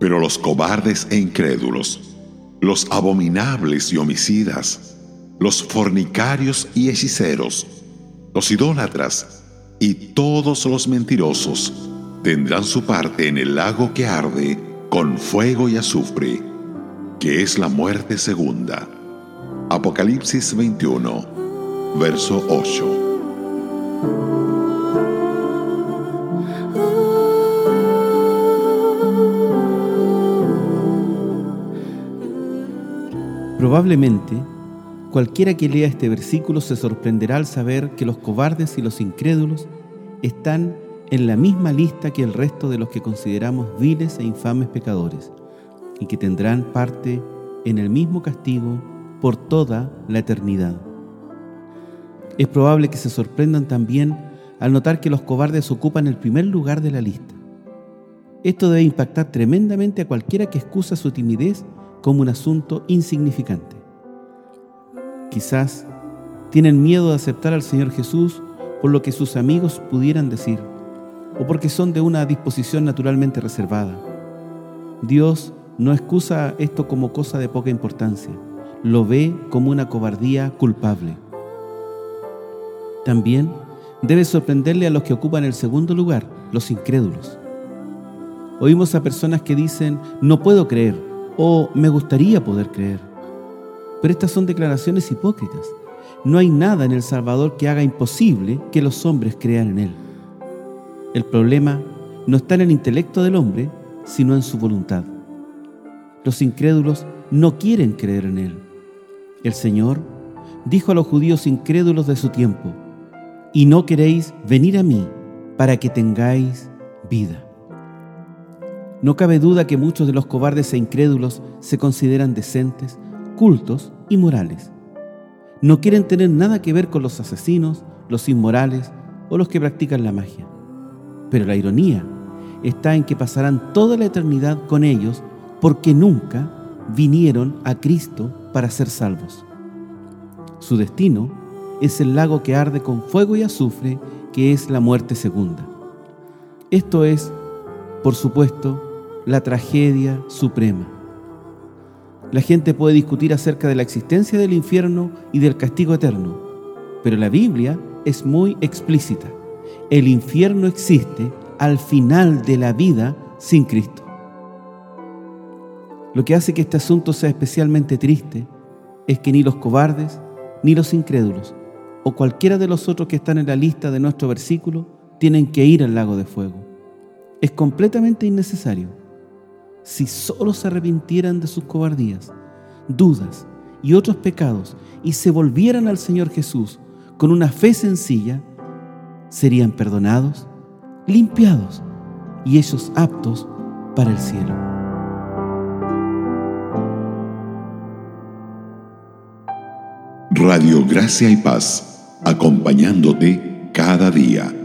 Pero los cobardes e incrédulos, los abominables y homicidas, los fornicarios y hechiceros, los idólatras y todos los mentirosos tendrán su parte en el lago que arde con fuego y azufre, que es la muerte segunda. Apocalipsis 21, verso 8. Probablemente, cualquiera que lea este versículo se sorprenderá al saber que los cobardes y los incrédulos están en la misma lista que el resto de los que consideramos viles e infames pecadores y que tendrán parte en el mismo castigo por toda la eternidad. Es probable que se sorprendan también al notar que los cobardes ocupan el primer lugar de la lista. Esto debe impactar tremendamente a cualquiera que excusa su timidez como un asunto insignificante. Quizás tienen miedo de aceptar al Señor Jesús por lo que sus amigos pudieran decir, o porque son de una disposición naturalmente reservada. Dios no excusa esto como cosa de poca importancia, lo ve como una cobardía culpable. También debe sorprenderle a los que ocupan el segundo lugar, los incrédulos. Oímos a personas que dicen, no puedo creer, o me gustaría poder creer. Pero estas son declaraciones hipócritas. No hay nada en el Salvador que haga imposible que los hombres crean en Él. El problema no está en el intelecto del hombre, sino en su voluntad. Los incrédulos no quieren creer en Él. El Señor dijo a los judíos incrédulos de su tiempo, y no queréis venir a mí para que tengáis vida. No cabe duda que muchos de los cobardes e incrédulos se consideran decentes, cultos y morales. No quieren tener nada que ver con los asesinos, los inmorales o los que practican la magia. Pero la ironía está en que pasarán toda la eternidad con ellos porque nunca vinieron a Cristo para ser salvos. Su destino es el lago que arde con fuego y azufre, que es la muerte segunda. Esto es, por supuesto, la tragedia suprema. La gente puede discutir acerca de la existencia del infierno y del castigo eterno, pero la Biblia es muy explícita. El infierno existe al final de la vida sin Cristo. Lo que hace que este asunto sea especialmente triste es que ni los cobardes, ni los incrédulos, o cualquiera de los otros que están en la lista de nuestro versículo, tienen que ir al lago de fuego. Es completamente innecesario si solo se arrepintieran de sus cobardías, dudas y otros pecados y se volvieran al Señor Jesús con una fe sencilla, serían perdonados, limpiados y ellos aptos para el cielo. Radio Gracia y Paz, acompañándote cada día.